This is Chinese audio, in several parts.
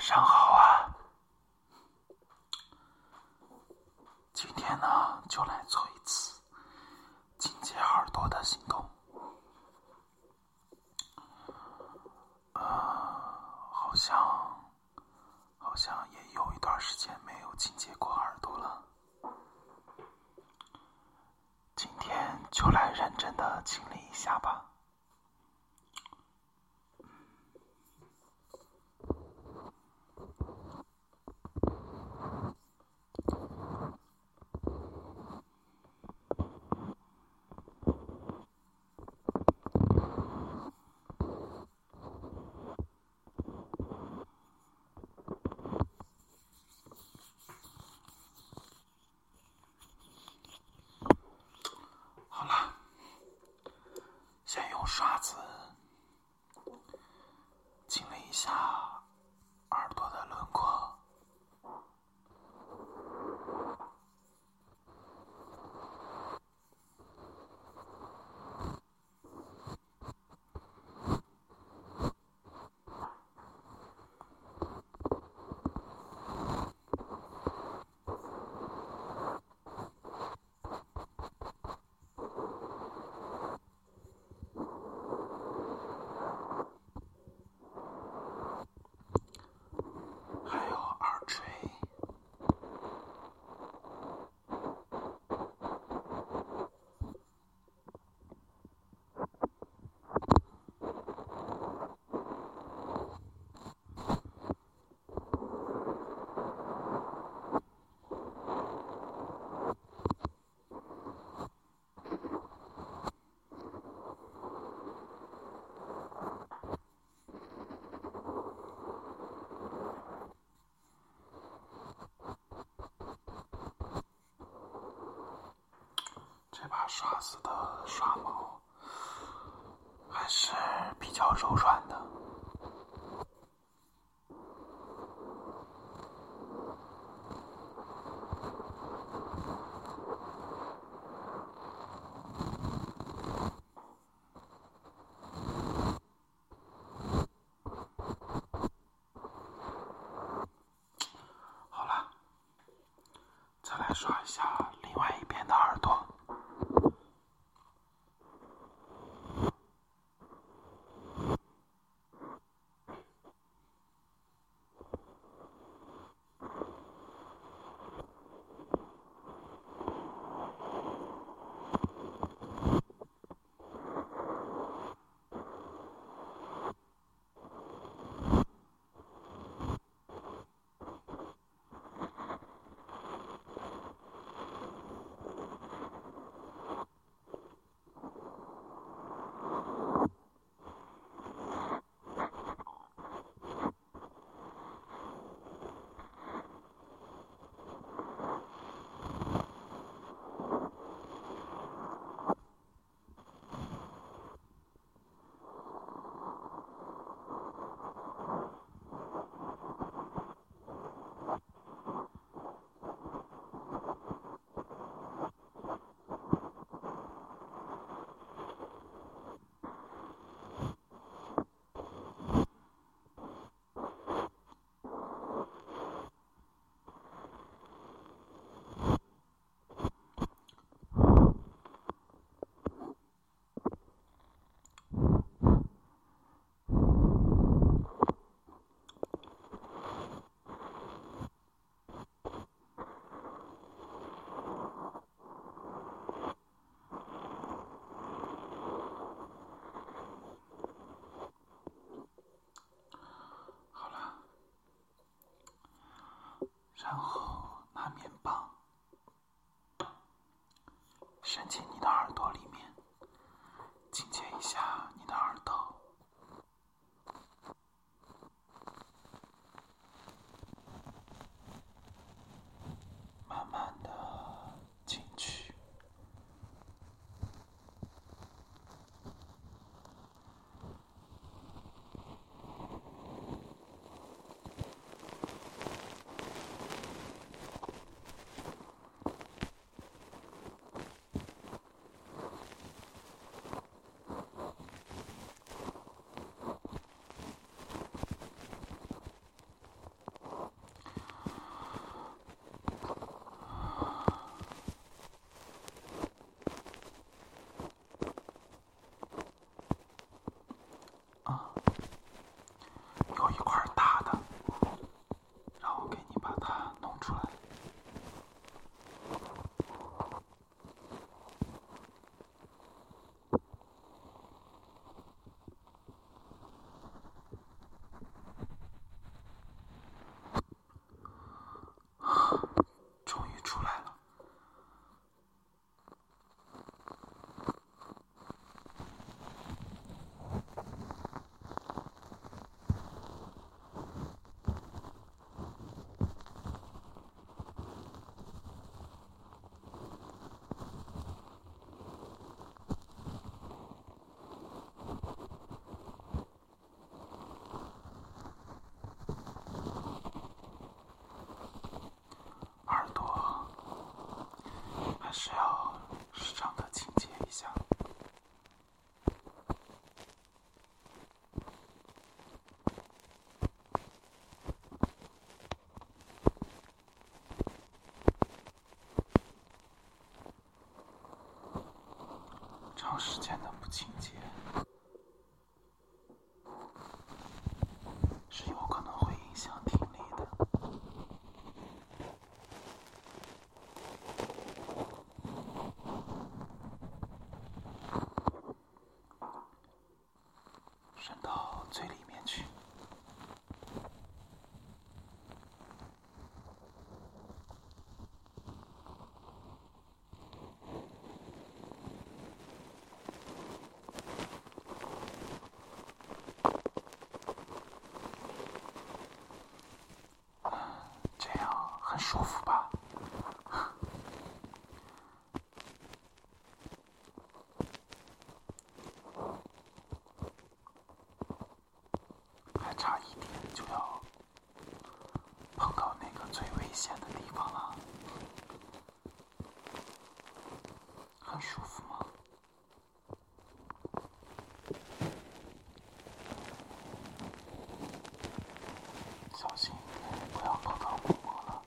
上号 schwarze 刷子的刷毛还是比较柔软的。So. 时间的不清洁，舒服吧？还差一点就要碰到那个最危险的地方了，很舒服吗？小心不要碰到木膜了。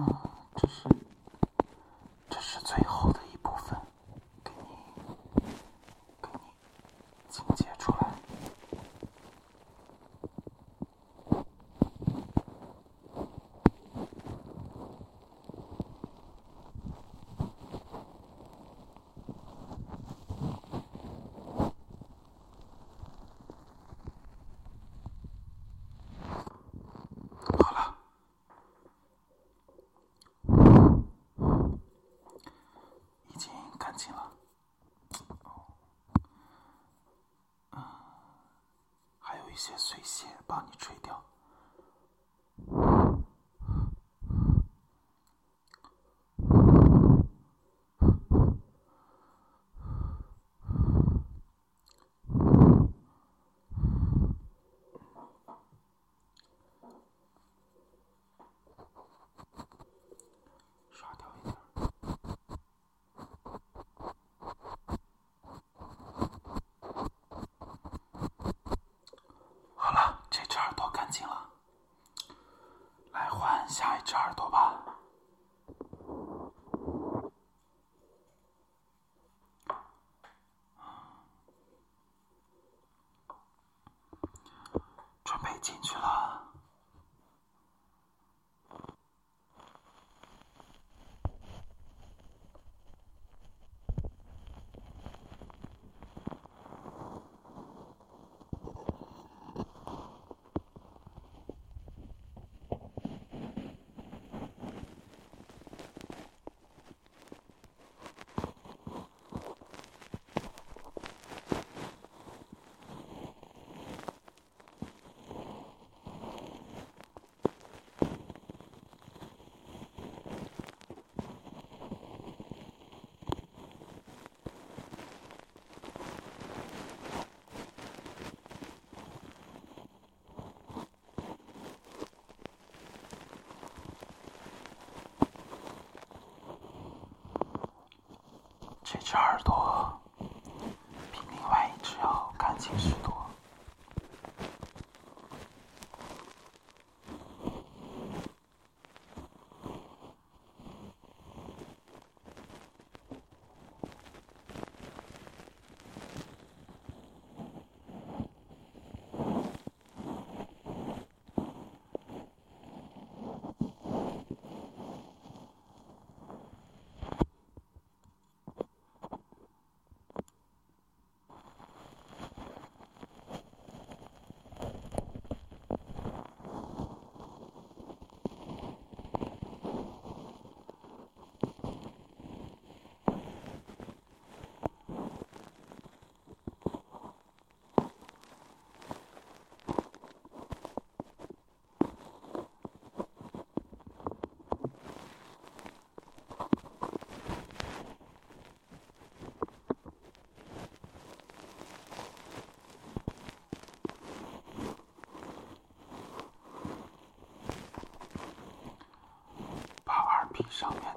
嗯，这是这是最后的一部分，给你给你清洁出来。好了。已经干净了，嗯，还有一一些碎屑，帮你吹掉。刷掉一点儿。好了，这只耳朵干净了，来换下一只耳朵吧。准备进去了。这只耳朵比另外一只要干净许多。上面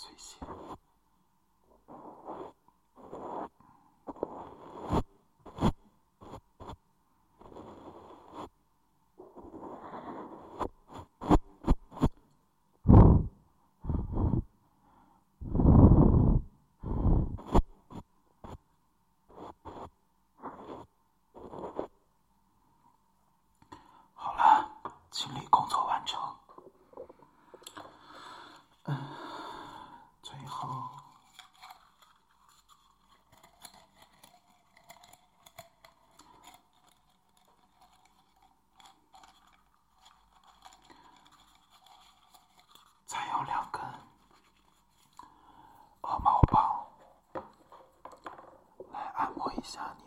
最新 50.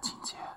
情节。